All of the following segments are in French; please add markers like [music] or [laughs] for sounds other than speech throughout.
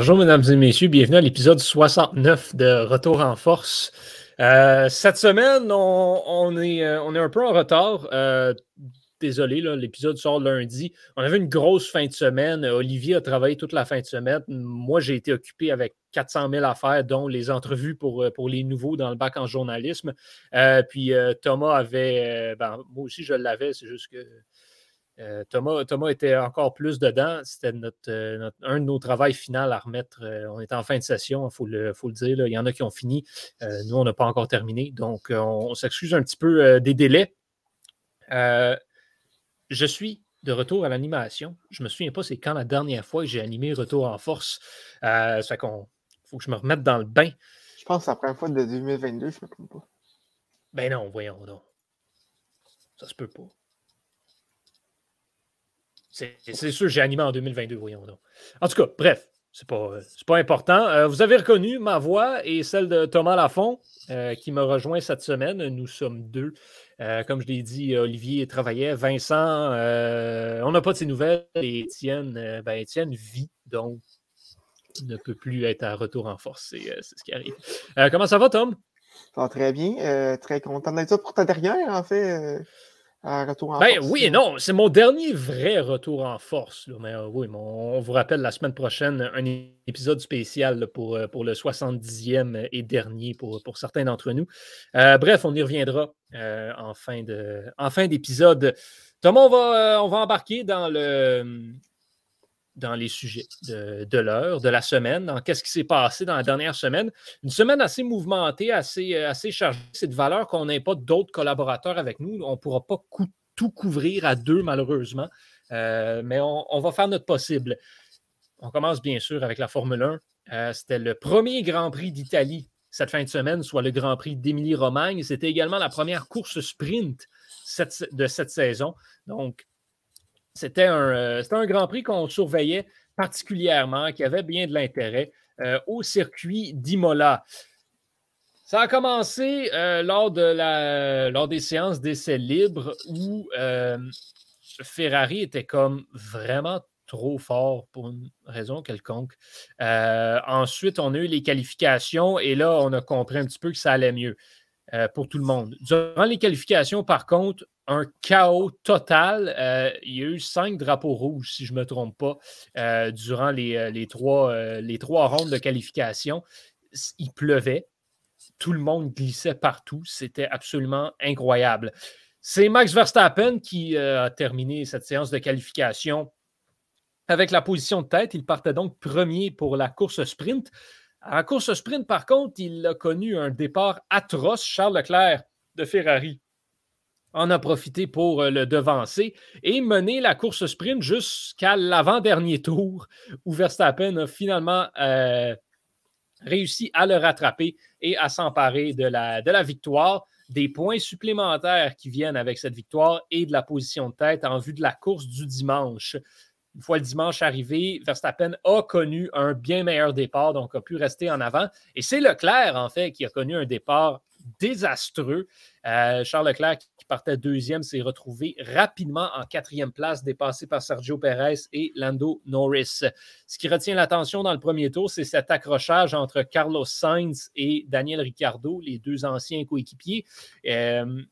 Bonjour, mesdames et messieurs. Bienvenue à l'épisode 69 de Retour en force. Euh, cette semaine, on, est, euh, on, est, un peu en retard. Euh, désolé, l'épisode sort lundi. On avait une grosse fin de semaine. Olivier a travaillé toute la fin de semaine. Moi, j'ai été occupé avec 400 000 affaires, dont les entrevues pour, pour les nouveaux dans le bac en journalisme. puis Thomas avait, ben, moi aussi, je l'avais, c'est juste que euh, Thomas, Thomas, était encore plus dedans. C'était euh, notre, un de nos travaux final à remettre. Euh, on est en fin de session, il faut le, faut le dire. Il y en a qui ont fini. nous, on n'a pas encore terminé. Donc, on, s'excuse un petit peu des délais. je suis de retour à l'animation. Je ne me souviens pas c'est quand la dernière fois que j'ai animé Retour en force. ça fait qu'on faut que je me remette dans le bain. Je pense que c'est la première fois de 2022, je ne me trompe pas. Ben non, voyons donc. Ça se peut pas. C'est sûr, j'ai animé en 2022, voyons donc. En tout cas, bref, c'est pas, pas important. Euh, vous avez reconnu ma voix et celle de Thomas Lafont, euh, qui me rejoint cette semaine. Nous sommes deux. Euh, comme je l'ai dit, Olivier travaillait. Vincent, on n'a pas de ses nouvelles. Et Étienne, ben, Étienne vit, donc ne peut plus être à retour en force. C'est ce qui arrive. comment ça va, Tom? Très bien. très content d'être pour ta dernière, en fait retour en ben, Oui et non, c'est mon dernier vrai retour en force. Mais euh, oui, on vous rappelle la semaine prochaine un épisode spécial pour, euh, pour le 70e et dernier pour, pour certains d'entre nous. Euh, bref, on y reviendra en fin d'épisode. Thomas, on va, on va embarquer dans le, dans les sujets de, l'heure, de la semaine, dans qu'est-ce qui s'est passé dans la dernière semaine. Une semaine assez mouvementée, assez, euh, assez chargée. C'est de valeur qu'on n'ait pas d'autres collaborateurs avec nous. On ne pourra pas tout couvrir à deux, malheureusement, euh, mais on, va faire notre possible. On commence bien sûr avec la Formule 1. Euh, c'était le premier Grand Prix d'Italie cette fin de semaine, soit le Grand Prix d'Émilie-Romagne. C'était également la première course sprint de cette saison. Donc, c'était un, euh, Grand Prix qu'on surveillait particulièrement, qui avait bien de l'intérêt euh, au circuit d'Imola. Ça a commencé euh, lors des séances d'essais libres où Ferrari était comme vraiment trop fort pour une raison quelconque. ensuite, on a eu les qualifications et là, on a compris un petit peu que ça allait mieux pour tout le monde. Durant les qualifications, par contre, un chaos total. Euh, il y a eu cinq drapeaux rouges, si je ne me trompe pas, euh, durant euh, les, trois, les trois rondes de qualification. Il pleuvait. Tout le monde glissait partout. C'était absolument incroyable. C'est Max Verstappen qui a terminé cette séance de qualification avec la position de tête. Il partait donc premier pour la course sprint. La course sprint, par contre, il a connu un départ atroce. Charles Leclerc de Ferrari en a profité pour euh, le devancer et mener la course sprint jusqu'à l'avant-dernier tour où Verstappen a finalement euh, réussi à le rattraper et à s'emparer de la victoire. Des points supplémentaires qui viennent avec cette victoire et de la position de tête en vue de la course du dimanche. Une fois le dimanche arrivé, Verstappen a connu un bien meilleur départ, donc a pu rester en avant. Et c'est Leclerc, en fait, qui a connu un départ désastreux. Euh, Charles Leclerc, qui partait deuxième, s'est retrouvé rapidement en quatrième place, dépassé par Sergio Perez et Lando Norris. Ce qui retient l'attention dans le premier tour, c'est cet accrochage entre Carlos Sainz et Daniel Ricciardo, les deux anciens coéquipiers. Euh,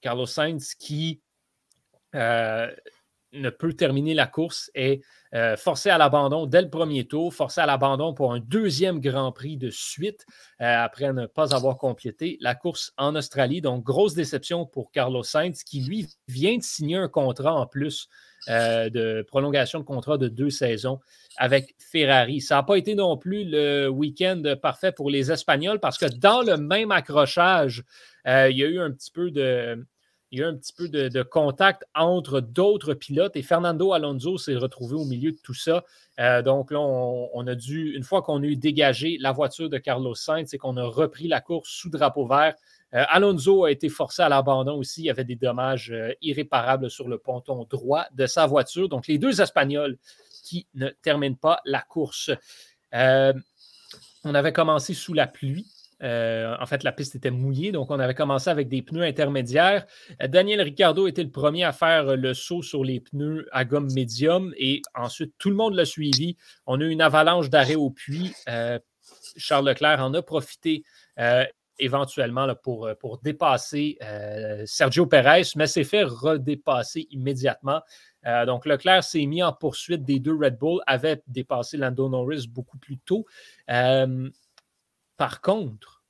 Carlos Sainz qui euh, ne peut terminer la course est euh, forcé à l'abandon dès le premier tour, forcé à l'abandon pour un deuxième Grand Prix de suite euh, après ne pas avoir complété la course en Australie. Donc, grosse déception pour Carlos Sainz qui, lui, vient de signer un contrat en plus euh, de prolongation de contrat de deux saisons avec Ferrari. Ça n'a pas été non plus le week-end parfait pour les Espagnols parce que dans le même accrochage, il y a eu un petit peu de il y a eu un petit peu de, contact entre d'autres pilotes et Fernando Alonso s'est retrouvé au milieu de tout ça. Euh, donc là, on, a dû, une fois qu'on a eu dégagé la voiture de Carlos Sainz et qu'on a repris la course sous drapeau vert, euh, Alonso a été forcé à l'abandon aussi. Il y avait des dommages euh, irréparables sur le ponton droit de sa voiture. Donc les deux Espagnols qui ne terminent pas la course. on avait commencé sous la pluie en fait, la piste était mouillée, donc on avait commencé avec des pneus intermédiaires. Daniel Ricciardo était le premier à faire le saut sur les pneus à gomme médium et ensuite tout le monde l'a suivi. On a eu une avalanche d'arrêt au puits. Charles Leclerc en a profité éventuellement pour, euh, dépasser euh, Sergio Perez, mais s'est fait redépasser immédiatement. Euh, donc, Leclerc s'est mis en poursuite des deux Red Bull, avait dépassé Lando Norris beaucoup plus tôt. Par contre,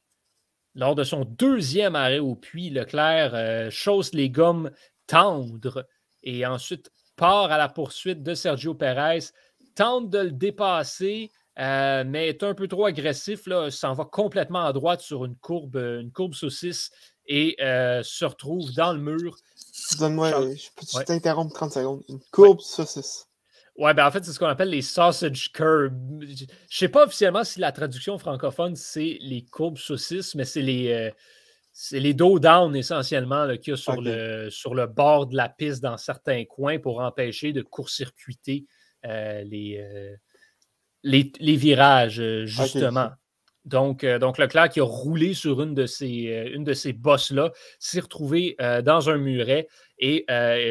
lors de son deuxième arrêt au puits, Leclerc chausse les gommes tendres et ensuite part à la poursuite de Sergio Perez, tente de le dépasser, euh, mais est un peu trop agressif, s'en va complètement à droite sur une courbe, euh, une courbe saucisse et euh, se retrouve dans le mur. Donne-moi, je peux t'interrompre 30 secondes? Une courbe saucisse. Ouais, ben en fait, c'est ce qu'on appelle les sausage curves. Je ne sais pas officiellement si la traduction francophone, c'est les courbes saucisses, mais c'est les, c'est les dos down essentiellement qu'il y a sur, le, sur le bord de la piste dans certains coins pour empêcher de court-circuiter les, les, virages, euh, justement. Donc, euh, donc, Leclerc qui a roulé sur une de ces, euh, une de ces bosses-là s'est retrouvé dans un muret et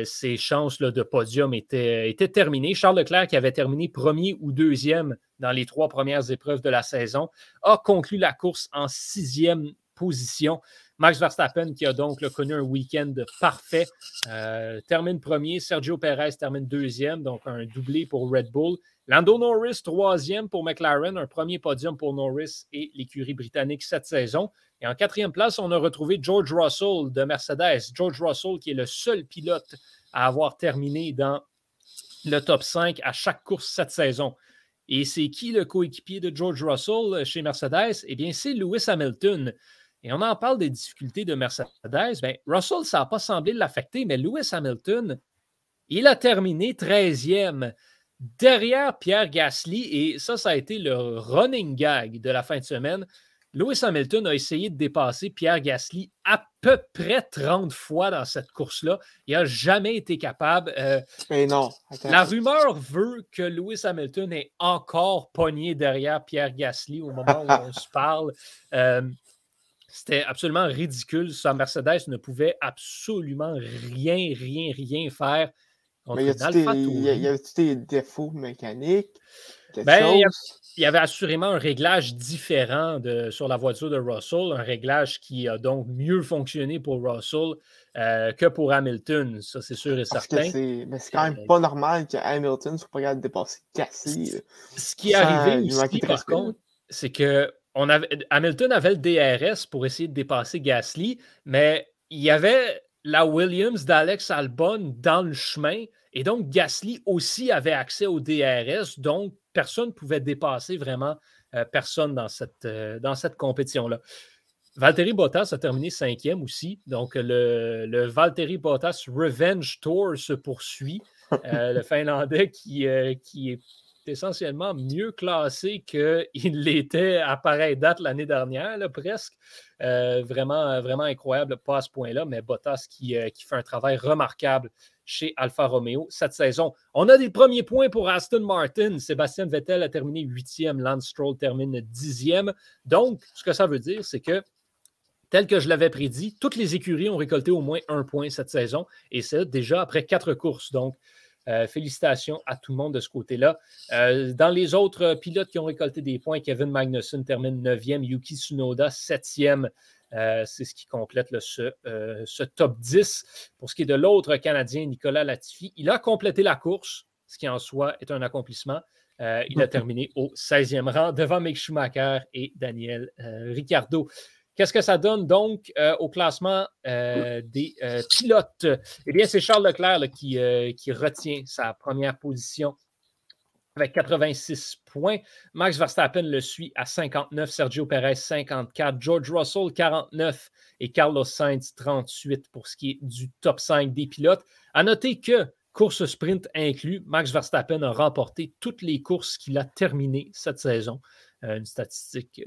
ses chances de podium étaient, terminées. Charles Leclerc, qui avait terminé premier ou deuxième dans les trois premières épreuves de la saison, a conclu la course en sixième position. Max Verstappen, qui a donc connu un week-end parfait, termine premier. Sergio Perez termine deuxième, donc un doublé pour Red Bull. Lando Norris, troisième pour McLaren, un premier podium pour Norris et l'écurie britannique cette saison. Et en quatrième place, on a retrouvé George Russell de Mercedes. George Russell, qui est le seul pilote à avoir terminé dans le top 5 à chaque course cette saison. Et c'est qui le coéquipier de George Russell chez Mercedes? Eh bien, c'est Lewis Hamilton. Et on en parle des difficultés de Mercedes. Bien, Russell, ça n'a pas semblé l'affecter, mais Lewis Hamilton, il a terminé 13e derrière Pierre Gasly, et ça, ça a été le running gag de la fin de semaine. Lewis Hamilton a essayé de dépasser Pierre Gasly à peu près 30 fois dans cette course-là. Il n'a jamais été capable. Euh, Mais non. La rumeur veut que Lewis Hamilton est encore pogné derrière Pierre Gasly au moment où on se [laughs] parle. Euh, c'était absolument ridicule. Sa Mercedes ne pouvait absolument rien, rien, rien faire mais il y avait des défauts mécaniques? Ben, il, y avait assurément un réglage différent de, sur la voiture de Russell, un réglage qui a donc mieux fonctionné pour Russell euh, que pour Hamilton, ça c'est sûr et certain. Mais c'est quand même euh, pas normal que Hamilton soit pas capable de dépasser Gasly. Ce qui est arrivé aussi, par contre, c'est que on avait, Hamilton avait le DRS pour essayer de dépasser Gasly, mais il y avait la Williams d'Alex Albon dans le chemin. Et donc, Gasly aussi avait accès au DRS. Donc, personne ne pouvait dépasser vraiment euh, personne dans cette, euh, dans cette compétition-là. Valtteri Bottas a terminé cinquième aussi. Donc, le, le Valtteri Bottas Revenge Tour se poursuit. Euh, [laughs] le Finlandais qui, qui est essentiellement mieux classé qu'il [laughs] l'était à pareille date l'année dernière, presque. Euh, vraiment, vraiment incroyable, pas à ce point-là, mais Bottas qui, euh, qui, fait un travail remarquable chez Alfa Romeo cette saison. On a des premiers points pour Aston Martin. Sébastien Vettel a terminé huitième, Lance Stroll termine dixième. Donc, ce que ça veut dire, c'est que tel que je l'avais prédit, toutes les écuries ont récolté au moins un point cette saison, et c'est déjà après quatre courses. Donc, euh, félicitations à tout le monde de ce côté-là. Euh, dans les autres pilotes qui ont récolté des points, Kevin Magnussen termine 9e, Yuki Tsunoda 7e. Euh, c'est ce qui complète ce, top 10. Pour ce qui est de l'autre Canadien, Nicolas Latifi, il a complété la course, ce qui en soi est un accomplissement. il a [laughs] terminé au 16e rang devant Mick Schumacher et Daniel Ricciardo. Qu'est-ce que ça donne donc euh, au classement euh, des euh, pilotes? Eh bien, c'est Charles Leclerc qui, qui, retient sa première position avec 86 points. Max Verstappen le suit à 59, Sergio Perez 54, George Russell 49 et Carlos Sainz 38 pour ce qui est du top 5 des pilotes. À noter que course sprint inclus, Max Verstappen a remporté toutes les courses qu'il a terminées cette saison. une statistique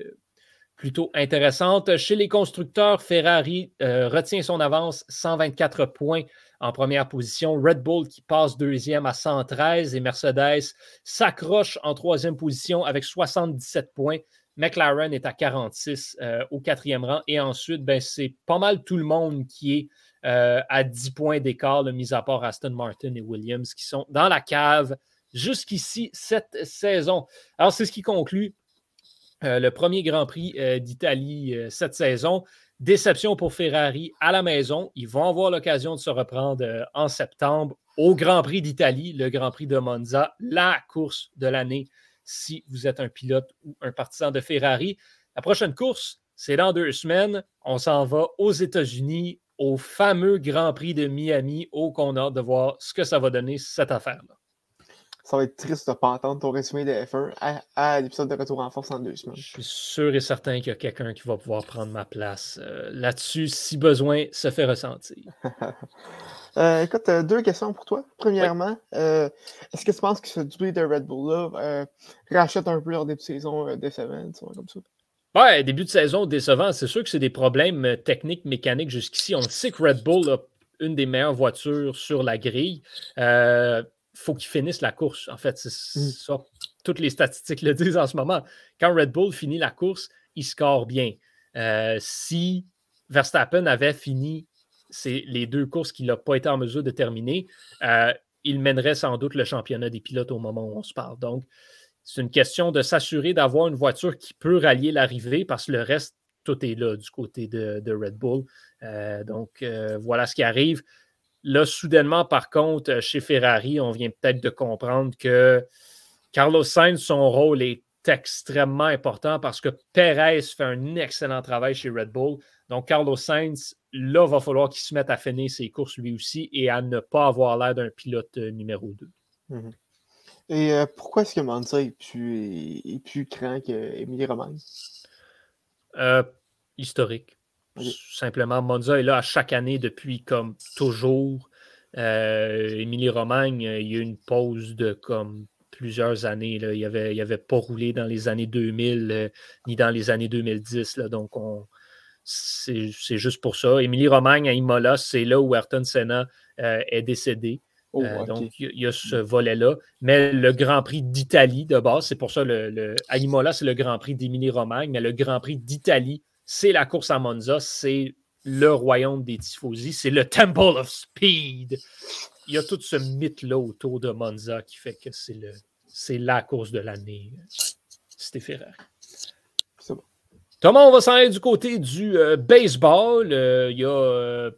plutôt intéressante. Chez les constructeurs, Ferrari euh, retient son avance, 124 points en première position. Red Bull qui passe deuxième à 113 et Mercedes s'accroche en troisième position avec 77 points. McLaren est à 46 au quatrième rang. Et ensuite, ben, c'est pas mal tout le monde qui est à 10 points d'écart, mis à part Aston Martin et Williams, qui sont dans la cave jusqu'ici cette saison. Alors, c'est ce qui conclut le premier Grand Prix d'Italie cette saison. Déception pour Ferrari à la maison. Ils vont avoir l'occasion de se reprendre en septembre au Grand Prix d'Italie, le Grand Prix de Monza, la course de l'année si vous êtes un pilote ou un partisan de Ferrari. La prochaine course, c'est dans deux semaines. On s'en va aux États-Unis, au fameux Grand Prix de Miami, au qu'on a de voir ce que ça va donner cette affaire-là. Ça va être triste de ne pas entendre ton résumé de F1 à, l'épisode de Retour en force en deux semaines. Je suis sûr et certain qu'il y a quelqu'un qui va pouvoir prendre ma place euh, là-dessus, si besoin se fait ressentir. [laughs] Euh, écoute, euh, deux questions pour toi. Premièrement, est-ce que tu penses que ce duel de Red Bull-là rachète un peu leur début de saison décevant, comme ça? Ouais, début de saison décevant, c'est sûr que c'est des problèmes techniques, mécaniques jusqu'ici. On sait que Red Bull a une des meilleures voitures sur la grille faut qu'ils finissent la course. En fait, c'est mmh. ça. Toutes les statistiques le [laughs] disent en ce moment. Quand Red Bull finit la course, il score bien. Euh, si Verstappen avait fini les deux courses qu'il n'a pas été en mesure de terminer, euh, il mènerait sans doute le championnat des pilotes au moment où on se parle. Donc, c'est une question de s'assurer d'avoir une voiture qui peut rallier l'arrivée parce que le reste, tout est là du côté de, Red Bull. Euh, donc, voilà ce qui arrive. Là, soudainement, par contre, euh, chez Ferrari, on vient peut-être de comprendre que Carlos Sainz, son rôle est extrêmement important parce que Perez fait un excellent travail chez Red Bull. Donc, Carlos Sainz, là, va falloir qu'il se mette à finir ses courses lui aussi et à ne pas avoir l'air d'un pilote euh, numéro 2. Mhm. Et euh, pourquoi est-ce que Monza est plus, est plus grand qu'Emilie Romagne? historique. Simplement, Monza est là à chaque année depuis comme toujours. Euh, Émilie Romagne, il y a eu une pause de comme plusieurs années. Là. Il n'avait avait pas roulé dans les années 2000 euh, ni dans les années 2010. Là. Donc, on, c'est, juste pour ça. Émilie Romagne à Imola, c'est là où Ayrton Senna euh, est décédé. Oh, donc, il y, a ce volet-là. Mais le Grand Prix d'Italie, de base, c'est pour ça, le, à Imola, c'est le Grand Prix d'Émilie Romagne, mais le Grand Prix d'Italie, c'est la course à Monza, c'est le royaume des tifosi, c'est le Temple of Speed. Il y a tout ce mythe-là autour de Monza qui fait que c'est le c'est la course de l'année. C'était Ferrari. Thomas, on va s'en aller du côté du euh, baseball. Euh, il y a euh,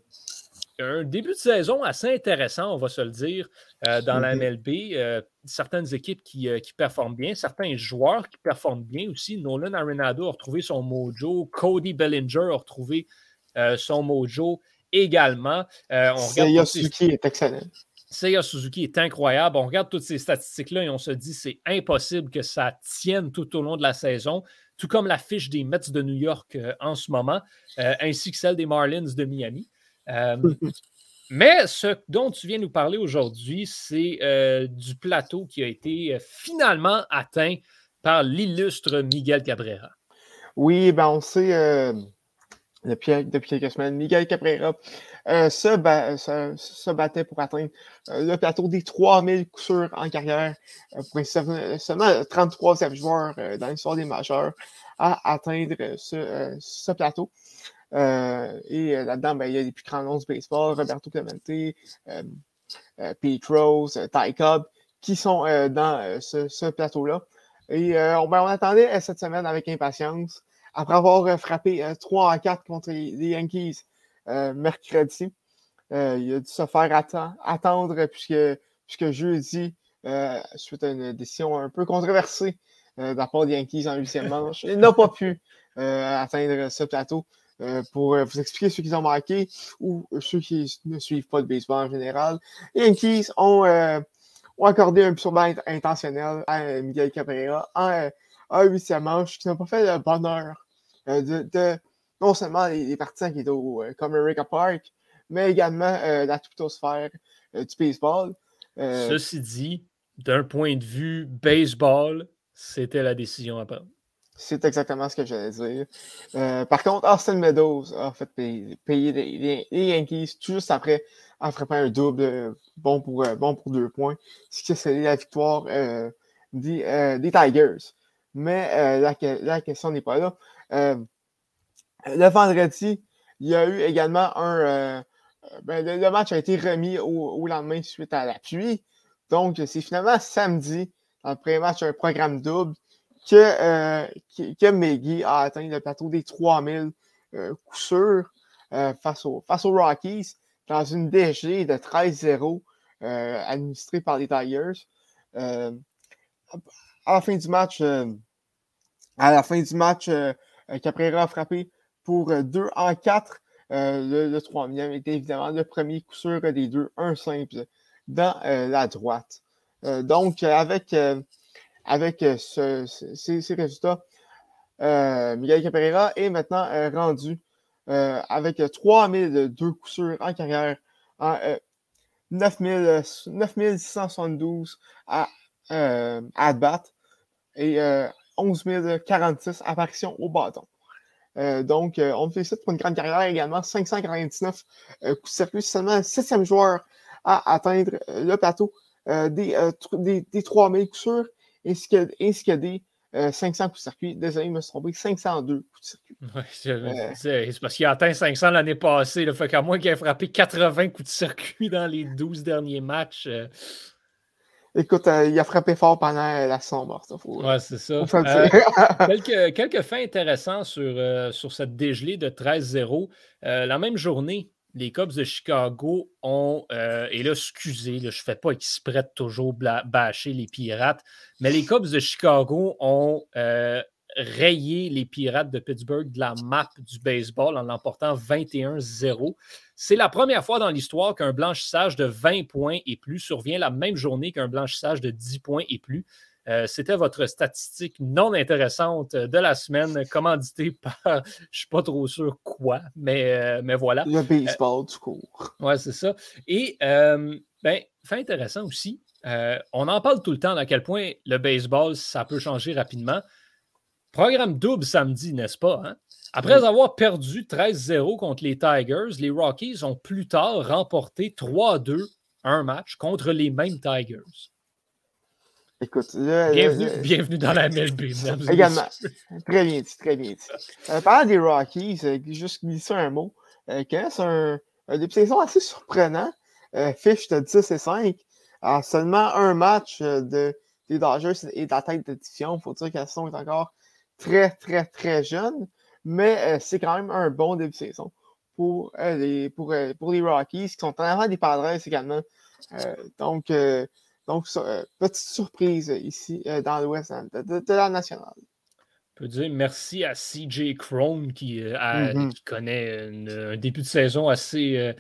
un début de saison assez intéressant, on va se le dire, euh, dans la MLB. Mm-hmm. Euh, certaines équipes euh, qui, performent bien, certains joueurs qui performent bien aussi. Nolan Arenado a retrouvé son mojo. Cody Bellinger a retrouvé son mojo également. Seiya Suzuki est excellent. Seiya Suzuki est incroyable. On regarde toutes ces statistiques-là et on se dit c'est impossible que ça tienne tout au long de la saison, tout comme la fiche des Mets de New York en ce moment, ainsi que celle des Marlins de Miami. Euh, [laughs] mais ce dont tu viens nous parler aujourd'hui, c'est euh, du plateau qui a été euh, finalement atteint par l'illustre Miguel Cabrera. Oui, ben on sait depuis, depuis, quelques semaines, Miguel Cabrera se, battait pour atteindre le plateau des 3000 coups sûrs en carrière pour être seulement le 33e joueur dans l'histoire des majeurs à atteindre ce plateau. Euh, et euh, là-dedans, ben, il y a les plus grands noms du baseball, Roberto Clemente, euh, Pete Rose, Ty Cobb, qui sont dans ce, plateau-là. Et ben, on, attendait cette semaine avec impatience, après avoir frappé 3 à 4 contre les, Yankees mercredi. il a dû se faire attendre puisque, puisque jeudi, suite à une décision un peu controversée de la part des Yankees en huitième manche, il n'a pas pu atteindre ce plateau. Euh, pour euh, vous expliquer ceux qui ont marqué ou ceux qui ne suivent pas le baseball en général. Les Yankees ont, euh, ont accordé un surbain intentionnel à Miguel Cabrera en, en huitième manche, qui n'a pas fait le bonheur de, non seulement les, partisans qui étaient au Comerica Park, mais également la tutosphère du baseball. Ceci dit, d'un point de vue baseball, c'était la décision à prendre. C'est exactement ce que j'allais dire. Euh, par contre, Austin Meadows a fait payer, les, Yankees juste après en frappant un double euh, bon pour, euh, bon pour deux points, ce qui scellé la victoire des, Tigers. mais la, question n'est pas là. le vendredi, il y a eu également un. Ben, le, match a été remis au, lendemain suite à la pluie. Donc, c'est finalement samedi, dans le premier match, un programme double, que, que, Meggy a atteint le plateau des 3000 coups sûrs face, face aux Rockies dans une DG de 13-0 euh, administrée par les Tigers. Euh, à la fin du match, euh, à la fin du match, Caprera a frappé pour 2 en 4. le, le troisième était évidemment le premier coup sûr des deux, un simple dans la droite. donc, avec, avec ces, résultats, Miguel Caprera est maintenant rendu euh, avec 3002 coups sûrs en carrière, en, 9672 à, euh, battre et 11 euh, 046 apparitions au bâton. donc, on félicite pour une grande carrière également. 549 coups de circuit, seulement le septième joueur à atteindre le plateau des, des, des 3000 coups sûrs, ainsi que, ainsi que des 500 euh, coups de circuit. Désolé, je me suis trompé. 502 coups de circuit. Euh, c'est parce qu'il a atteint 500 l'année passée. Là, fait qu'à moins qu'il ait frappé 80 coups de circuit dans les 12 derniers matchs. Euh, Écoute, il a frappé fort pendant la sombre. Ouais, c'est ça. [laughs] quelques, quelques faits intéressants sur, sur cette dégelée de 13-0. la même journée, les Cubs de Chicago ont, euh, et là, excusez, je ne fais pas exprès de toujours bâcher les Pirates, mais les Cubs de Chicago ont euh, rayé les Pirates de Pittsburgh de la map du baseball en l'emportant 21-0. C'est la première fois dans l'histoire qu'un blanchissage de 20 points et plus survient la même journée qu'un blanchissage de 10 points et plus. Euh, c'était votre statistique non intéressante de la semaine, commanditée [laughs] par, je ne suis pas trop sûr quoi, mais, euh, mais voilà. Le baseball du cours. Oui, c'est ça. Et, euh, ben, fait intéressant aussi, on en parle tout le temps à quel point le baseball, ça peut changer rapidement. Programme double samedi, n'est-ce pas? Hein? Après avoir perdu 13-0 contre les Tigers, les Rockies ont plus tard remporté 3-2 un match contre les mêmes Tigers. Écoute, bienvenue, dans la MLB. Également. Très bien dit, très bien dit. Euh, parlant des Rockies, euh, juste glisser un mot. Euh, c'est un, un début de saison assez surprenant. Euh, Fish de 10 et 5. À seulement un match de, des Dodgers et de la tête d'édition. Il faut dire qu'elle sont encore très, très, très jeune. Mais c'est quand même un bon début de saison pour, les, pour, pour les Rockies qui sont en avant des Padres également. donc, donc, euh, petite surprise ici euh, dans l'Ouest hein, de, la nationale. On peut dire merci à CJ Crone qui, euh, mm-hmm. connaît un début de saison assez,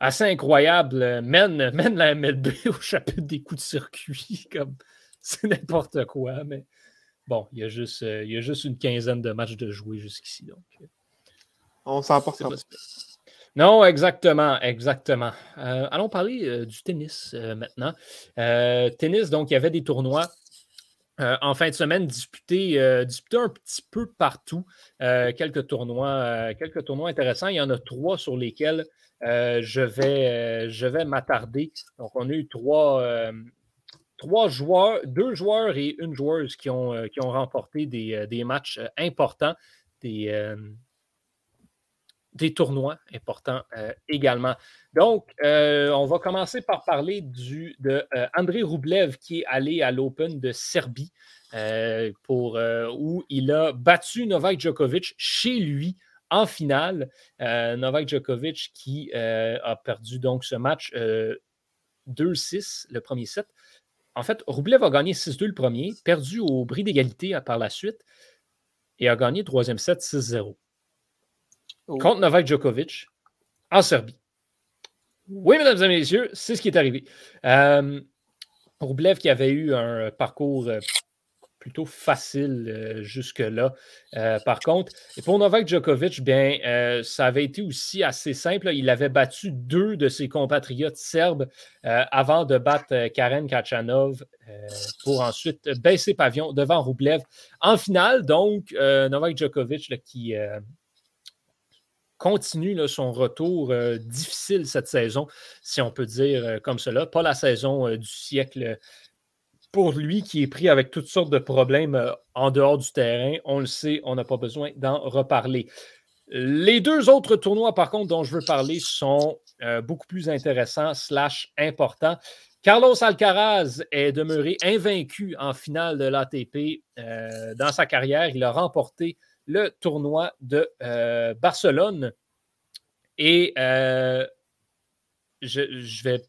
assez incroyable. Mène, [laughs] mène la MLB au chapitre des coups de circuit. [laughs] comme C'est n'importe quoi. Mais bon, il y, a juste, il y a juste une quinzaine de matchs de jouer jusqu'ici. Donc, On s'en porte non, exactement, exactement. Euh, allons parler euh, du tennis euh, maintenant. tennis, donc, il y avait des tournois en fin de semaine disputés, disputés un petit peu partout. quelques, tournois, quelques tournois intéressants. Il y en a trois sur lesquels je vais, je vais m'attarder. Donc, on a eu trois, trois joueurs, deux joueurs et une joueuse qui ont, qui ont remporté des, des matchs importants, des tournois importants euh, également. Donc, euh, on va commencer par parler du, de euh, André Roublev qui est allé à l'Open de Serbie où il a battu Novak Djokovic chez lui en finale. Novak Djokovic qui a perdu donc ce match 2-6, le premier set. En fait, Roublev a gagné 6-2 le premier, perdu au bris d'égalité par la suite et a gagné le troisième set 6-0. Oh. contre Novak Djokovic en Serbie. Oui, mesdames et messieurs, c'est ce qui est arrivé. Euh, pour Blev, qui avait eu un parcours euh, plutôt facile euh, jusque-là. par contre, et pour Novak Djokovic, bien, ça avait été aussi assez simple. Il avait battu deux de ses compatriotes serbes avant de battre Karen Kachanov pour ensuite baisser pavillon devant Rublev en finale. Donc, Novak Djokovic qui continue son retour euh, difficile cette saison, si on peut dire euh, comme cela. Pas la saison euh, du siècle pour lui qui est pris avec toutes sortes de problèmes en dehors du terrain. On le sait, on n'a pas besoin d'en reparler. Les deux autres tournois, par contre, dont je veux parler sont beaucoup plus intéressants slash importants. Carlos Alcaraz est demeuré invaincu en finale de l'ATP dans sa carrière. Il a remporté le tournoi de Barcelone. Et je, vais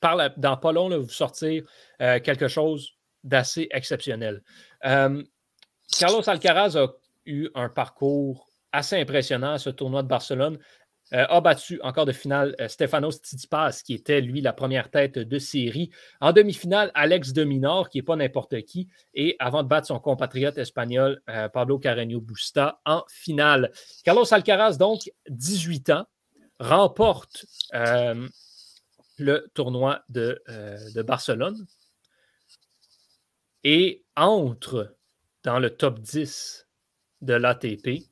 par dans pas long vous sortir quelque chose d'assez exceptionnel. Carlos Alcaraz a eu un parcours assez impressionnant à ce tournoi de Barcelone. Euh, a battu encore de finale euh, Stefanos qui était lui la première tête de série. En demi-finale, Alex de Minor, qui n'est pas n'importe qui, et avant de battre son compatriote espagnol euh, Pablo Carreño Busta en finale. Carlos Alcaraz, donc 18 ans, remporte le tournoi de, de Barcelone et entre dans le top 10 de l'ATP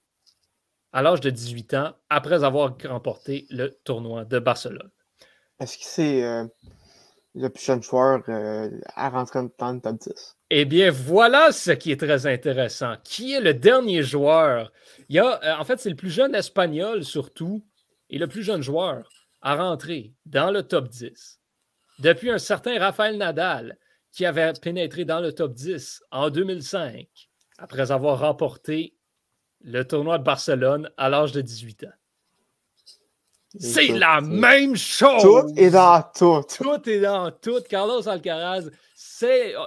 à l'âge de 18 ans après avoir remporté le tournoi de Barcelone. Est-ce que c'est euh, le plus jeune joueur euh, à rentrer dans le top 10? Eh bien, voilà ce qui est très intéressant. Qui est le dernier joueur? Il y a, euh, en fait, c'est le plus jeune espagnol surtout et le plus jeune joueur à rentrer dans le top 10 depuis un certain Rafael Nadal qui avait pénétré dans le top 10 en 2005 après avoir remporté le tournoi de Barcelone à l'âge de 18 ans. C'est la même chose. Tout est dans tout. Tout est dans tout. Carlos Alcaraz, c'est euh,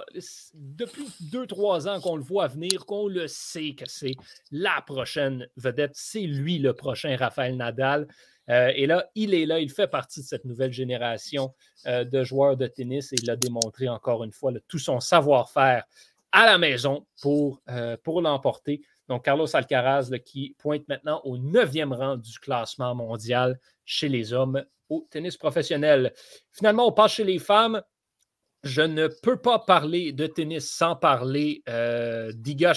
depuis 2-3 ans qu'on le voit venir, qu'on le sait que c'est la prochaine vedette. C'est lui le prochain Rafael Nadal. Euh, et là, il est là, il fait partie de cette nouvelle génération euh, de joueurs de tennis et il a démontré encore une fois tout son savoir-faire à la maison pour, pour l'emporter. Donc, Carlos Alcaraz qui pointe maintenant au neuvième rang du classement mondial chez les hommes au tennis professionnel. Finalement, on passe chez les femmes. Je ne peux pas parler de tennis sans parler euh, d'Iga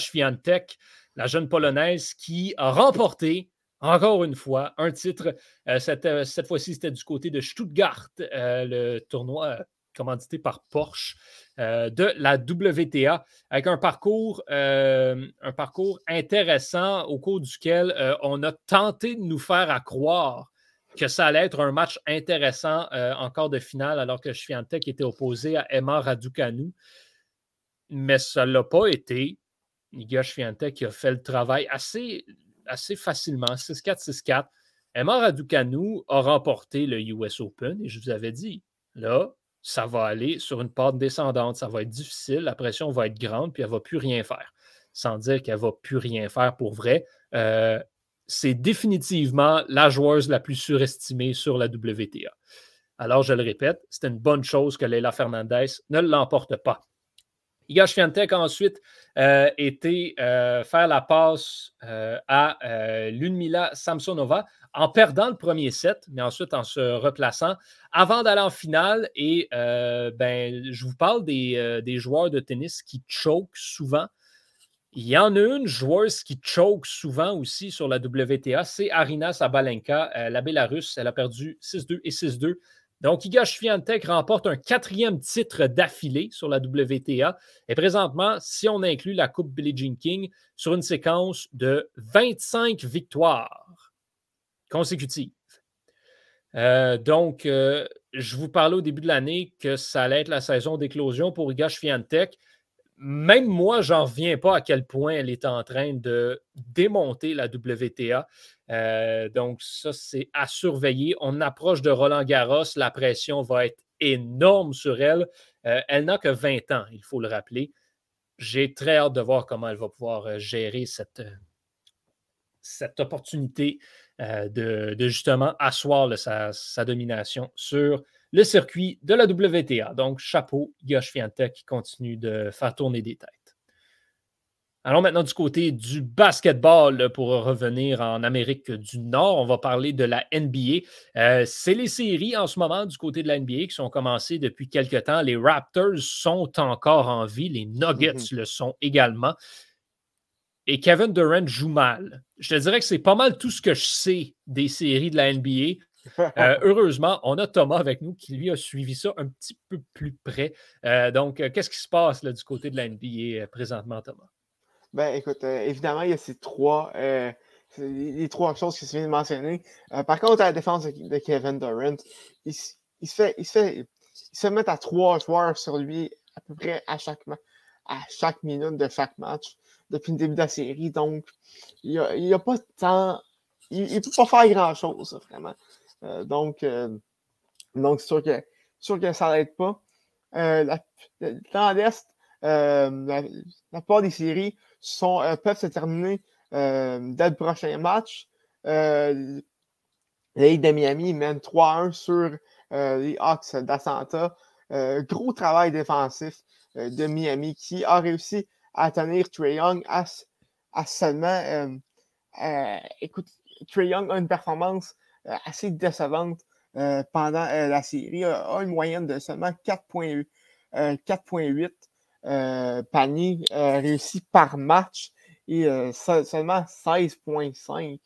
la jeune polonaise qui a remporté encore une fois un titre. Euh, cette, euh, cette fois-ci, c'était du côté de Stuttgart, le tournoi commandité par Porsche euh, de la WTA, avec un parcours, euh, un parcours intéressant au cours duquel euh, on a tenté de nous faire croire que ça allait être un match intéressant encore de finale, alors que Swiatek était opposé à Emma Raducanu. Mais ça ne l'a pas été. Iga Swiatek a fait le travail assez, assez facilement, 6-4, 6-4. Emma Raducanu a remporté le US Open et je vous avais dit, là, ça va aller sur une pente descendante. Ça va être difficile, la pression va être grande, puis elle ne va plus rien faire. Sans dire qu'elle ne va plus rien faire pour vrai. Euh, c'est définitivement la joueuse la plus surestimée sur la WTA. Alors, je le répète, c'est une bonne chose que Leila Fernandez ne l'emporte pas. Iga Swiatek ensuite euh, été euh, faire la passe à Lunmila Samsonova en perdant le premier set, mais ensuite en se replaçant avant d'aller en finale. Et euh, ben, je vous parle euh, des, joueurs de tennis qui choke souvent. Il y en a une joueuse qui choke souvent aussi sur la WTA, c'est Arina Sabalenka, euh, la Bélarusse. Elle a perdu 6-2 et 6-2. Donc, Iga Swiatek remporte un quatrième titre d'affilée sur la WTA. Et présentement, si on inclut la Coupe Billie Jean King, sur une séquence de 25 victoires consécutives. Euh, donc, euh, je vous parlais au début de l'année que ça allait être la saison d'éclosion pour Iga Swiatek. Même moi, j'en reviens pas à quel point elle est en train de démonter la WTA. Euh, donc, ça, c'est à surveiller. On approche de Roland Garros. La pression va être énorme sur elle. elle n'a que 20 ans, il faut le rappeler. J'ai très hâte de voir comment elle va pouvoir gérer cette, opportunité euh, de, justement asseoir sa, domination sur le circuit de la WTA. Donc, chapeau, Yosh Fiantek qui continue de faire tourner des têtes. Allons maintenant du côté du basketball pour revenir en Amérique du Nord. On va parler de la NBA. Euh, c'est les séries en ce moment du côté de la NBA qui sont commencées depuis quelque temps. Les Raptors sont encore en vie, les Nuggets mm-hmm. le sont également et Kevin Durant joue mal. Je te dirais que c'est pas mal tout ce que je sais des séries de la NBA. [laughs] heureusement, on a Thomas avec nous qui, lui, a suivi ça un petit peu plus près. donc, qu'est-ce qui se passe là, du côté de la NBA présentement, Thomas? Ben, écoute, évidemment, il y a ces trois, les trois choses que tu viens de mentionner. par contre, à la défense de, Kevin Durant, il, se fait, il, fait, il se met à trois joueurs sur lui à peu près à chaque, à chaque minute de chaque match depuis le début de la série. Donc, il n'y a, pas tant. Il ne peut pas faire grand-chose, vraiment. Euh, donc, euh, donc c'est sûr que, sûr que ça n'aide pas. Euh, la, dans l'Est, la, la plupart des séries sont, peuvent se terminer dès le prochain match. les Heat de Miami mènent 3-1 sur les Hawks d'Atlanta. gros travail défensif de Miami qui a réussi à tenir Trey Young à, seulement. Euh, euh, écoute, Trey Young a une performance euh, assez décevante pendant la série, a, une moyenne de seulement 4,8 paniers réussis par match et seulement 16,5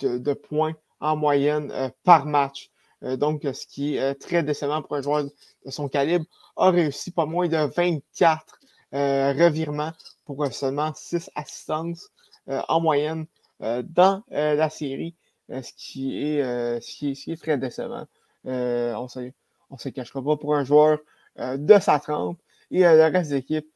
de, points en moyenne par match. donc, ce qui est très décevant pour un joueur de son calibre a réussi pas moins de 24 euh, revirements pour seulement 6 assistances euh, en moyenne euh, dans la série, ce qui, est, très décevant. on ne se cachera pas pour un joueur de sa trempe et le reste de l'équipe,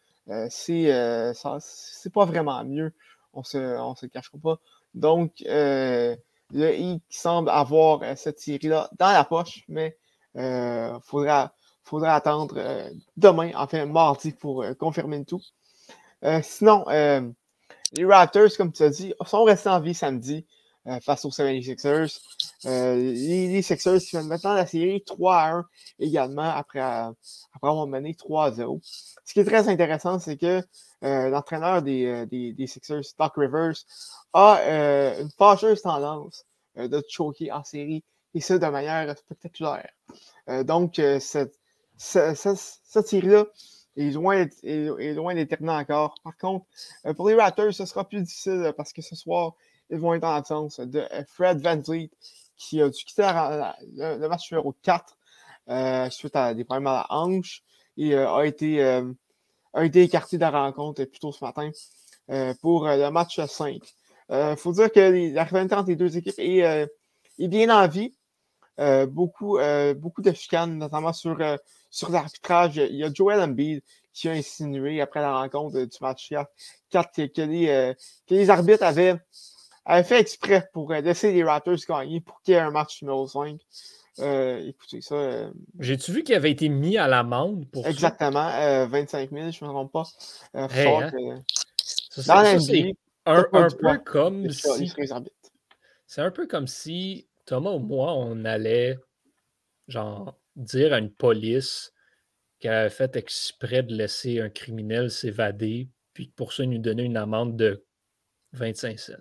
c'est c'est pas vraiment mieux. On se, ne se cachera pas. Donc, le I semble avoir cette série-là dans la poche, mais il faudra, attendre euh, demain, enfin mardi, pour euh, confirmer le tout. Euh, sinon, les Raptors, comme tu as dit, sont restés en vie samedi face aux 76ers. Les, les, Sixers qui viennent maintenant la série 3 à 1 également après, après avoir mené 3 à 0. Ce qui est très intéressant, c'est que l'entraîneur des, Sixers, Doc Rivers, a une fâcheuse tendance de choquer en série et ça de manière spectaculaire. donc, cette, série-là est loin, est, loin encore. Par contre, euh, pour les Raptors, ce sera plus difficile euh, parce que ce soir, ils vont être en absence de euh, Fred Van Vliet, qui a dû quitter le, match numéro 4 suite à des problèmes à la hanche et a, été, a été écarté de la rencontre plus tôt ce matin pour le match 5. Il faut dire que la rivalité entre les deux équipes est, est bien en vie. beaucoup, beaucoup de chicanes, notamment sur sur l'arbitrage, il y a Joel Embiid qui a insinué après la rencontre du match 4 que, euh, que, les, arbitres avaient, fait exprès pour euh, laisser les Raptors gagner pour qu'il y ait un match numéro 5. Euh, écoutez, ça. J'ai-tu vu qu'il avait été mis à l'amende pour Exactement, 25 000, je ne me trompe pas. Hein? dans un, un peu comme si. C'est un peu comme si Thomas ou moi, on allait genre dire à une police qu'elle avait fait exprès de laisser un criminel s'évader, puis pour ça, nous donner une amende de 25 cents.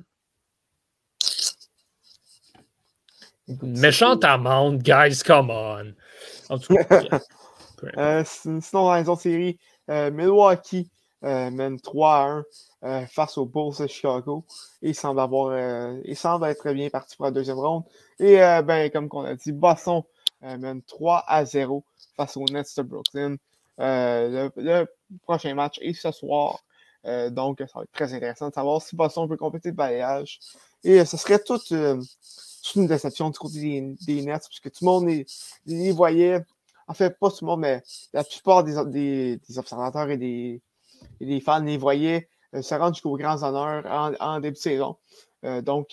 Méchante amende, guys, come on. En tout cas, [laughs] euh, sinon, dans les autres séries, euh, Milwaukee euh, mène 3 à 1 face aux Bulls de Chicago. Il semble, avoir, il semble être bien parti pour la deuxième ronde. Et ben, comme on a dit, Boston mène 3 à 0 face aux Nets de Brooklyn. Le, prochain match est ce soir. Donc, ça va être très intéressant de savoir si Boston peut compléter le balayage. Et ce serait toute, une déception du côté des, Nets, puisque tout le monde les, voyait. En fait, pas tout le monde, mais la plupart des, observateurs et des, fans les voyaient se rendre jusqu'aux grands honneurs en, début de saison. donc,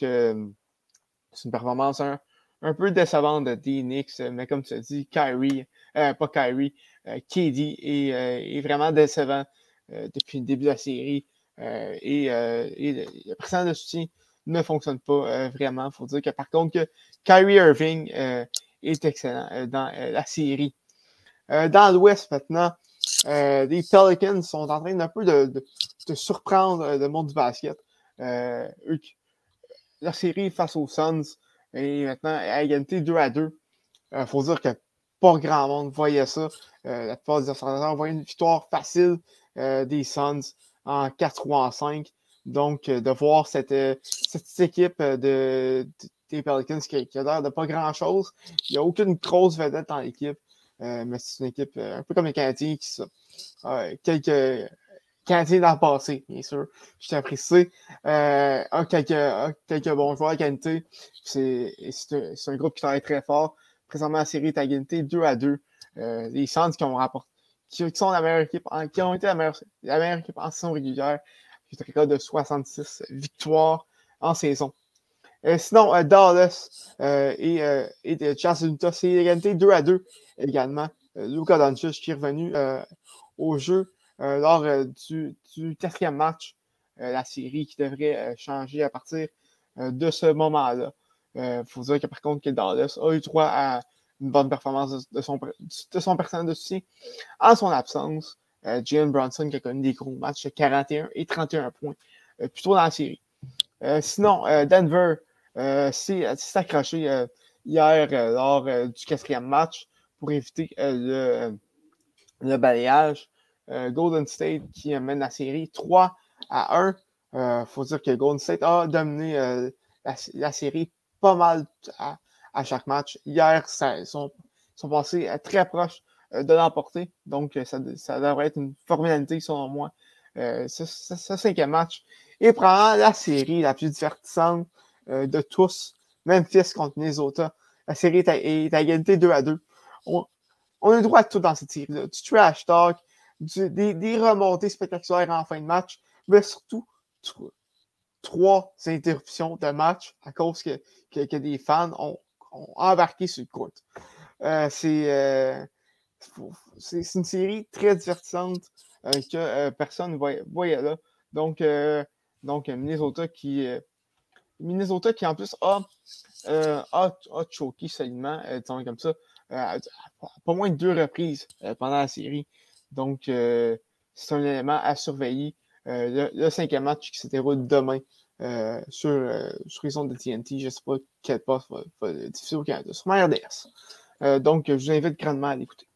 c'est une performance hein, un peu décevant de D-Nix, mais comme tu as dit, Kyrie, euh, pas Kyrie, euh, KD est, vraiment décevant euh, depuis le début de la série. et, le précédent de soutien ne fonctionne pas vraiment. Il faut dire que par contre, que Kyrie Irving est excellent dans la série. dans l'Ouest maintenant, les Pelicans sont en train d'un peu de, surprendre le monde du basket. la série face aux Suns et maintenant, à égalité 2 à 2, il euh, faut dire que pas grand monde voyait ça. Euh, la plupart des observateurs voyaient une victoire facile euh, des Suns en 4 3 en 5. Donc, de voir cette, cette équipe de, des Pelicans qui, qui a l'air de pas grand-chose. Il n'y a aucune grosse vedette dans l'équipe. mais c'est une équipe un peu comme les Canadiens qui sont quelques Canadiens dans le passé, bien sûr. Je. Euh, a quelques, bons joueurs à qualité. C'est un, groupe qui travaille très fort. Présentement, la série est à égalité 2 à 2. Euh, les Suns qui ont qui, sont la meilleure équipe, en, qui ont été la meilleure, la meilleure équipe en saison régulière, qui est un de 66 victoires en saison. Euh, sinon, euh, Dallas euh, et, euh, et Jazz c'est égalité 2 à 2 également. Luca Doncic qui est revenu au jeu lors du, quatrième match, la série qui devrait changer à partir de ce moment-là. Il faut dire que par contre, que Dallas a eu droit à une bonne performance de, son, de son personnel de soutien. En son absence, Jalen Bronson qui a connu des gros matchs de 41 et 31 points plutôt dans la série. sinon, Denver s'est accroché hier lors du quatrième match pour éviter le, balayage. Euh, Golden State qui mène la série 3 à 1. Il euh, faut dire que Golden State a dominé euh, la, série pas mal à, chaque match. Hier, ils sont, passés très proches de l'emporter. Donc, ça, ça, devrait être une formalité, selon moi, ce, cinquième match. Et prend la série la plus divertissante de tous, Memphis contre Minnesota. La série est à, égalité 2 à 2. On, on a le droit à tout dans cette série-là. Du trash talk, des, remontées spectaculaires en fin de match, mais surtout trois interruptions de match à cause que, que, des fans ont, embarqué sur le court. Euh, euh, c'est une série très divertissante euh, que personne ne voyait, là. Donc, donc Minnesota qui Minnesota qui en plus a, a, a choqué comme ça, pas moins de deux reprises pendant la série. Donc, euh, c'est un élément à surveiller. Euh, le, cinquième match qui se déroule demain euh, sur, sur les ondes de TNT, je ne sais pas quel poste va, diffuser au Canada, sur ma RDS. donc, je vous invite grandement à l'écouter.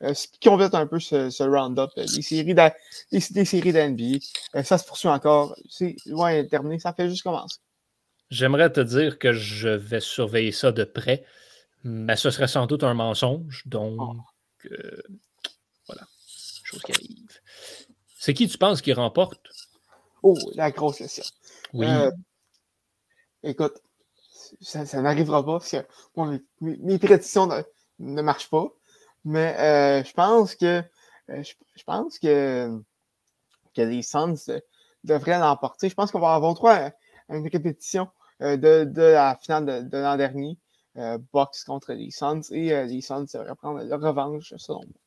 Ce qui complète un peu ce, round-up des séries d'NBA. ça se poursuit encore. C'est loin de terminer. Ça fait juste commencer. J'aimerais te dire que je vais surveiller ça de près, mais ce serait sans doute un mensonge. Donc, ah. voilà chose qui arrive. C'est qui tu penses qui remporte? Oh, la grosse question. Oui. Euh, écoute, ça, n'arrivera pas parce que mes, prédictions ne, marchent pas. Mais euh, je pense que euh, je, pense que, que les Suns devraient l'emporter. Je pense qu'on va avoir droit à une répétition de, la finale de, l'an dernier. box contre les Suns et les Suns devraient prendre leur revanche selon moi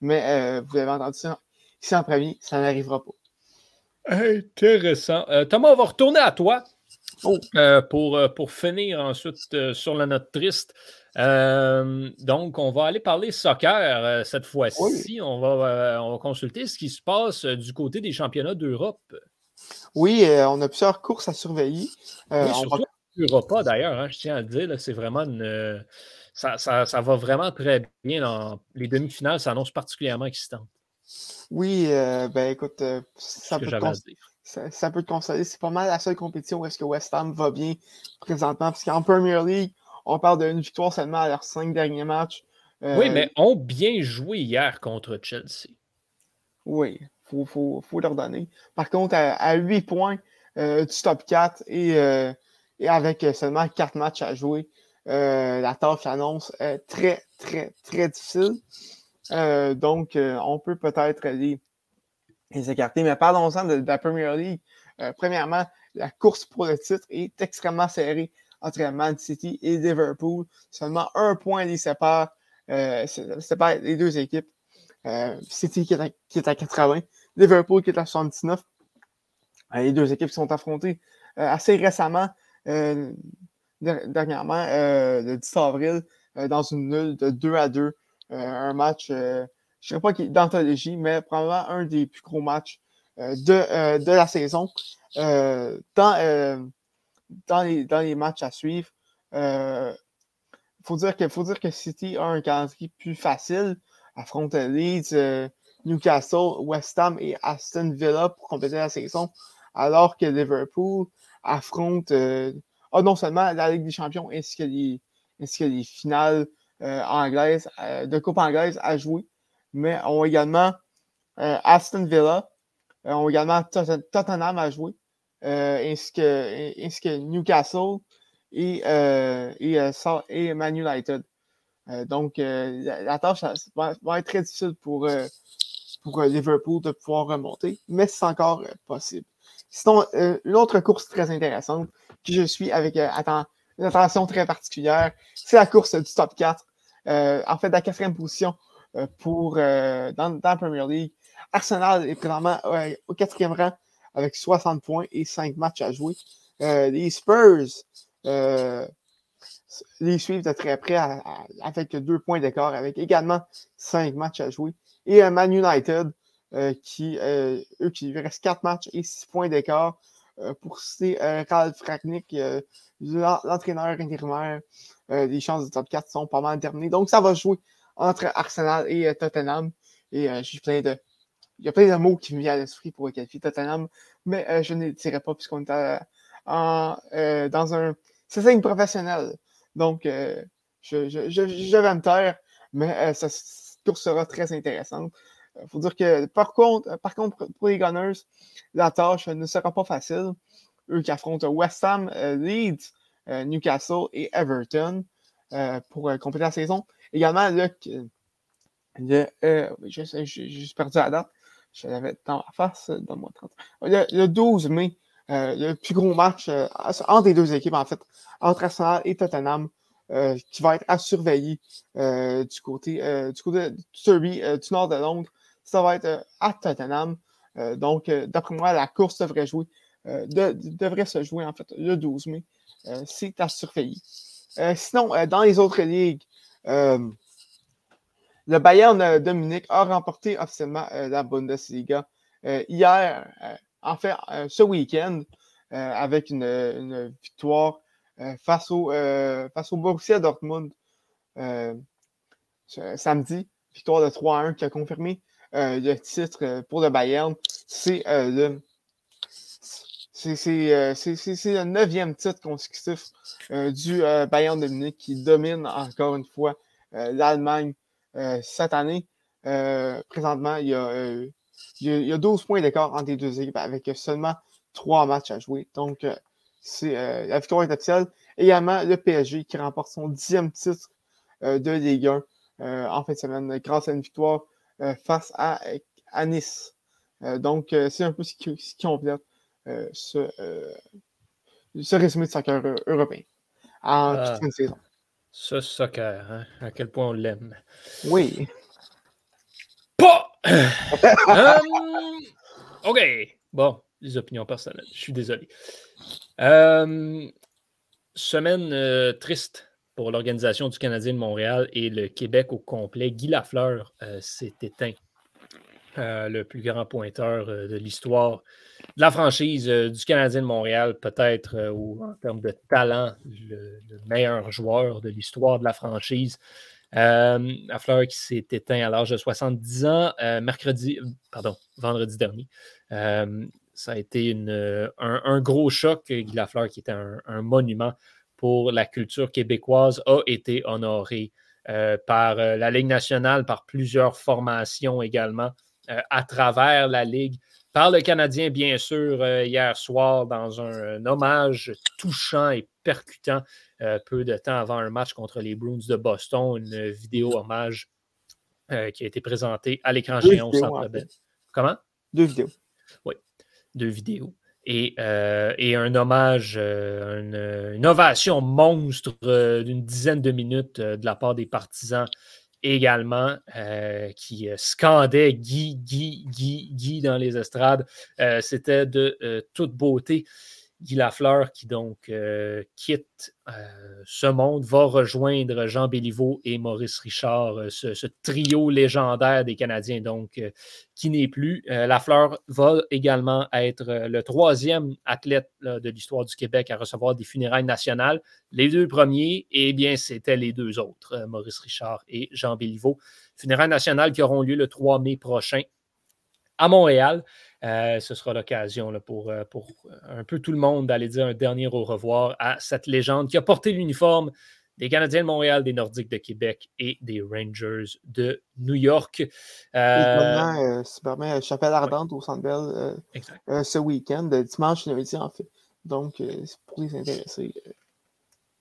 mais euh, vous avez entendu ça ici en premier, ça n'arrivera pas. Intéressant. Euh, Thomas, on va retourner à toi oh. euh, pour, pour finir ensuite sur la note triste. donc, on va aller parler soccer cette fois-ci. On, va, on va consulter ce qui se passe du côté des championnats d'Europe. Oui, on a plusieurs courses à surveiller. oui, surtout Europa d'ailleurs, hein, je tiens à le dire, c'est vraiment une ça, va vraiment très bien. Dans les demi-finales ça annonce particulièrement excitant. Oui, euh, ben écoute, euh, ça, peut ça, peut te consoler. C'est pas mal la seule compétition où est-ce que West Ham va bien présentement. Parce qu'en Premier League, on parle d'une victoire seulement à leurs cinq derniers matchs. oui, euh, mais ont bien joué hier contre Chelsea. Oui, il faut, leur donner. Par contre, à, huit points du top 4 et, et avec seulement quatre matchs à jouer, euh, la tâche annonce très, très, très difficile. Euh, donc, euh, on peut peut-être les, écarter. Mais parlons-en de, la Premier League. premièrement, la course pour le titre est extrêmement serrée entre Man City et Liverpool. Seulement un point les sépare, sépare les deux équipes. City qui est, à, 80, Liverpool qui est à 79. les deux équipes sont affrontées assez récemment dernièrement, euh, le 10 avril, euh, dans une nulle de 2 à 2. Euh, un match, je ne sais pas qui d'anthologie, mais probablement un des plus gros matchs de, de la saison. dans, dans, les, dans les matchs à suivre, il faut, dire que, faut dire que City a un calendrier plus facile, affronte Leeds, Newcastle, West Ham et Aston Villa pour compléter la saison, alors que Liverpool affronte a non seulement la Ligue des champions ainsi que les, ainsi que les finales anglaises, de Coupe anglaise à jouer, mais ont également Aston Villa, ont également Tottenham à jouer, ainsi, que, ainsi que Newcastle et, et, et Man United. donc, la, tâche va, être très difficile pour, pour Liverpool de pouvoir remonter, mais c'est encore possible. Sinon, une autre course très intéressante que je suis avec une attention très particulière, c'est la course du top 4. en fait, la quatrième position pour, dans, dans, la Premier League. Arsenal est présentement au quatrième rang avec 60 points et 5 matchs à jouer. les Spurs euh, les suivent de très près avec deux points d'écart, avec également cinq matchs à jouer. Et euh, Man United, euh, qui, eux, qui restent quatre matchs et six points d'écart. pour citer Ralph Ragnick, l'entraîneur intérimaire, les chances de top 4 sont pas mal terminées. Donc, ça va jouer entre Arsenal et Tottenham. Et j'ai plein de. Il y a plein de mots qui me viennent à l'esprit pour qualifier Tottenham, mais je ne les dirai pas puisqu'on est dans un signe professionnel. Donc, euh, je, vais me taire, mais euh, cette course sera très intéressante. Il euh, faut dire que, par contre, par contre, pour les Gunners, la tâche ne sera pas facile. Eux qui affrontent West Ham, Leeds, Newcastle et Everton pour compléter la saison. Également, le, le j'ai juste perdu la date. Je l'avais dans la face, dans le mois 30. le 12 mai, euh, le plus gros match euh, entre les deux équipes, en fait, entre Arsenal et Tottenham, euh, qui va être à surveiller du côté du côté du Derby du nord de Londres. Ça va être à Tottenham. donc, d'après moi, la course devrait jouer, devrait se jouer en fait le 12 mai. C'est à surveiller. sinon, dans les autres ligues, le Bayern Munich a remporté officiellement la Bundesliga hier en fait, euh, ce week-end, euh, avec une, victoire euh, face, au, face au Borussia Dortmund samedi, victoire de 3-1 qui a confirmé le titre pour le Bayern. C'est le c'est le neuvième titre consécutif du Bayern de Munich qui domine encore une fois l'Allemagne cette année. présentement, il y a il y a 12 points d'écart entre les deux équipes avec seulement 3 matchs à jouer. Donc, euh, euh, la victoire est officielle. Également, le PSG qui remporte son dixième titre euh, de Ligue 1 en fin de semaine grâce à une victoire face à, Nice. donc, c'est un peu ce qui, ce qui complète ce, ce, résumé de soccer européen en toute ah. de saison. Ce soccer, hein? à quel point on l'aime. Oui. Hum, [laughs] OK. Bon, les opinions personnelles. Je suis désolé. Semaine euh, triste pour l'organisation du Canadien de Montréal et le Québec au complet. Guy Lafleur euh, s'est éteint. Euh, le plus grand pointeur de l'histoire de la franchise du Canadien de Montréal, peut-être, ou en termes de talent, le meilleur joueur de l'histoire de la franchise. Euh, la fleur qui s'est éteint à l'âge de 70 ans, euh, mercredi, pardon, vendredi dernier. Euh, ça a été un, gros choc. Guy Lafleur, qui était un, monument pour la culture québécoise, a été honoré par la Ligue nationale, par plusieurs formations également à travers la Ligue par le Canadien, bien sûr, hier soir, dans un, hommage touchant et percutant euh, peu de temps avant un match contre les Bruins de Boston, une vidéo hommage euh, qui a été présentée à l'écran géant au Centre Bell. Comment? Deux vidéos. Oui, deux vidéos. Et, euh, un hommage, une, ovation monstre d'une dizaine de minutes de la part des partisans également, qui scandaient Guy, Guy, Guy, Guy dans les estrades. C'était de toute beauté. Guy Lafleur qui donc euh, quitte euh, ce monde, va rejoindre Jean Béliveau et Maurice Richard, euh, ce, trio légendaire des Canadiens, donc qui n'est plus. Lafleur va également être le troisième athlète de l'histoire du Québec à recevoir des funérailles nationales. Les deux premiers, eh bien, c'était les deux autres, Maurice Richard et Jean Béliveau. Funérailles nationales qui auront lieu le 3 mai prochain à Montréal. Ce sera l'occasion pour, pour un peu tout le monde d'aller dire un dernier au revoir à cette légende qui a porté l'uniforme des Canadiens de Montréal, des Nordiques de Québec et des Rangers de New York. Euh, Superman, Chapelle Ardente au Centre Bell ce week-end, dimanche et lundi en fait. Donc, pour les intéressés,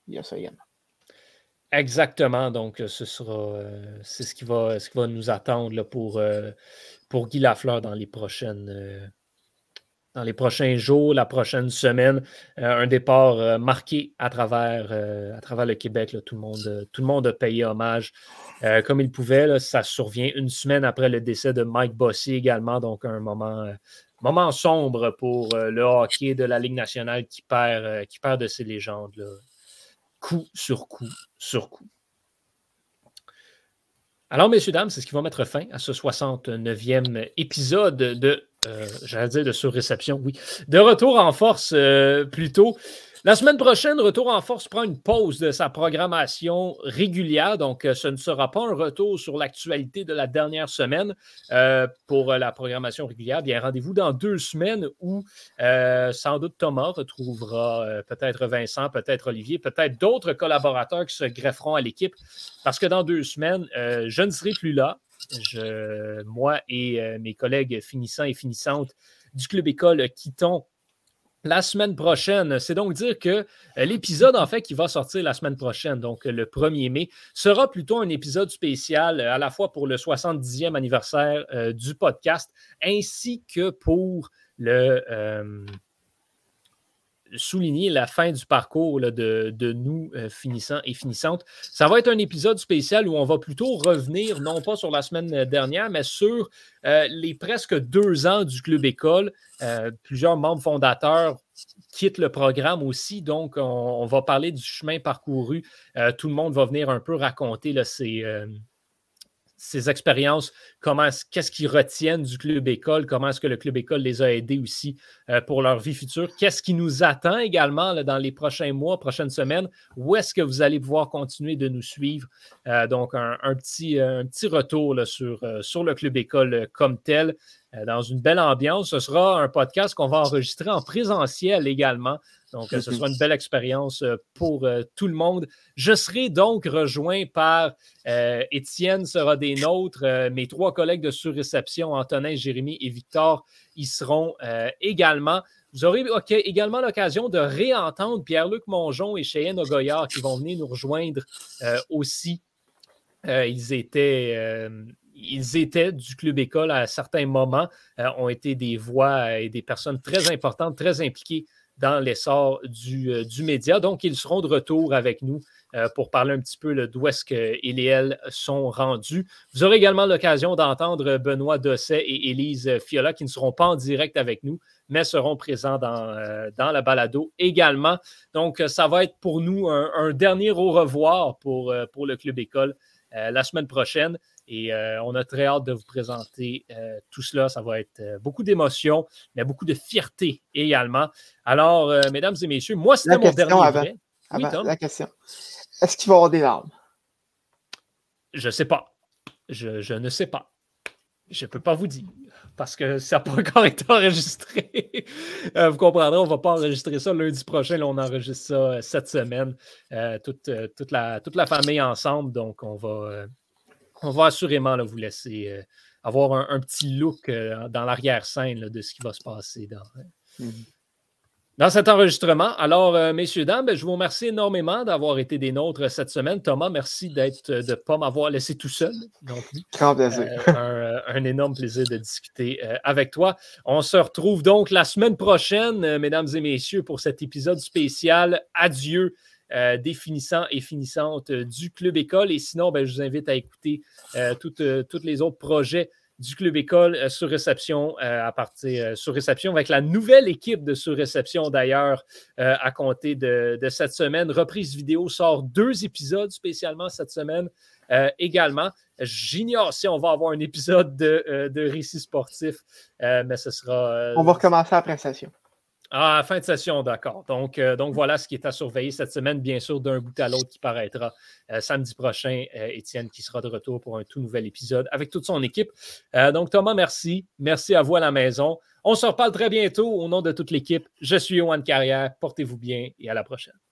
il y a ça également. Exactement. Donc, ce sera c'est ce qui va ce qui va nous attendre pour, pour Guy Lafleur dans les prochaines dans les prochains jours, la prochaine semaine. Euh, un départ euh, marqué à travers, euh, le Québec. Tout, le monde, tout a payé hommage comme il pouvait. ça survient une semaine après le décès de Mike Bossy également, donc un moment, moment sombre pour le hockey de la Ligue nationale qui perd de ses légendes, coup sur coup sur coup. Alors, messieurs, dames, c'est ce qui va mettre fin à ce 69e épisode de euh, j'allais dire de surréception, oui. De retour en force, euh, plutôt. La semaine prochaine, Retour en force prend une pause de sa programmation régulière, donc euh, ce ne sera pas un retour sur l'actualité de la dernière semaine pour la programmation régulière. Bien, rendez-vous dans deux semaines où sans doute Thomas retrouvera peut-être Vincent, peut-être Olivier, peut-être d'autres collaborateurs qui se grefferont à l'équipe, parce que dans deux semaines, je ne serai plus là. Moi et euh, mes collègues finissants et finissantes du Club École quittons la semaine prochaine. C'est donc dire que euh, l'épisode, en fait, qui va sortir la semaine prochaine, donc le 1er mai, sera plutôt un épisode spécial euh, à la fois pour le 70e anniversaire du podcast ainsi que pour le souligner la fin du parcours de, nous euh, finissants et finissantes. Ça va être un épisode spécial où on va plutôt revenir, non pas sur la semaine dernière, mais sur euh, les presque deux ans du club école. Euh, plusieurs membres fondateurs quittent le programme aussi, donc on, va parler du chemin parcouru. tout le monde va venir un peu raconter là, ses ces expériences, comment qu'est-ce qu'ils retiennent du club école, comment est-ce que le club école les a aidés aussi euh, pour leur vie future, qu'est-ce qui nous attend également dans les prochains mois, prochaines semaines, où est-ce que vous allez pouvoir continuer de nous suivre? Euh, donc, un, petit, un petit retour sur, euh, sur le club école comme tel. Dans une belle ambiance. Ce sera un podcast qu'on va enregistrer en présentiel également. Donc, ce sera une belle expérience pour tout le monde. Je serai donc rejoint par Étienne sera des nôtres. mes trois collègues de surréception, Antonin, Jérémy et Victor, y seront également. Vous aurez également l'occasion de réentendre Pierre-Luc Mongeon et Cheyenne Ogoyard qui vont venir nous rejoindre aussi. ils étaient ils étaient du club école à certains moments, ont été des voix et des personnes très importantes, très impliquées dans l'essor du, euh, du, média. Donc, ils seront de retour avec nous euh, pour parler un petit peu d'où est-ce qu'ils et elles sont rendus. Vous aurez également l'occasion d'entendre Benoît Dosset et Élise Fiola qui ne seront pas en direct avec nous, mais seront présents dans, euh, dans la balado également. Donc, ça va être pour nous un, dernier au revoir pour, pour le Club École la semaine prochaine. Et euh, on a très hâte de vous présenter euh, tout cela. Ça va être euh, beaucoup d'émotions, mais beaucoup de fierté également. Alors, mesdames et messieurs, moi, c'était mon dernier avant, La question. Est-ce qu'il va y avoir des larmes? Je ne sais pas. Je, ne sais pas. Je ne peux pas vous dire parce que ça n'a pas encore [laughs] été enregistré. vous comprendrez, on ne va pas enregistrer ça lundi prochain. Là, on enregistre ça cette semaine. toute, toute, la, toute la famille ensemble. Donc, on va on va assurément vous laisser euh, avoir un, petit look euh, dans l'arrière-scène de ce qui va se passer dans, euh, mhm. dans cet enregistrement. Alors, messieurs, dames, ben, je vous remercie énormément d'avoir été des nôtres cette semaine. Thomas, merci d'être, de ne pas m'avoir laissé tout seul. Donc, un, un, énorme plaisir de discuter avec toi. On se retrouve donc la semaine prochaine, mesdames et messieurs, pour cet épisode spécial. Adieu. Euh, des finissants et finissantes euh, du Club École. Et sinon, ben, je vous invite à écouter euh, tous les autres projets du Club École sur réception à partir sur réception avec la nouvelle équipe de sur réception d'ailleurs à compter de, cette semaine. Reprise vidéo sort deux épisodes spécialement cette semaine également. J'ignore si on va avoir un épisode de, de récit sportif, mais ce sera. on va recommencer la prestation. Ah, fin de session, d'accord. Donc, euh, donc voilà ce qui est à surveiller cette semaine, bien sûr, d'un bout à l'autre qui paraîtra euh, samedi prochain. Euh, Étienne qui sera de retour pour un tout nouvel épisode avec toute son équipe. donc, Thomas, merci. Merci à vous à la maison. On se reparle très bientôt au nom de toute l'équipe. Je suis Yohan Carrière. Portez-vous bien et à la prochaine.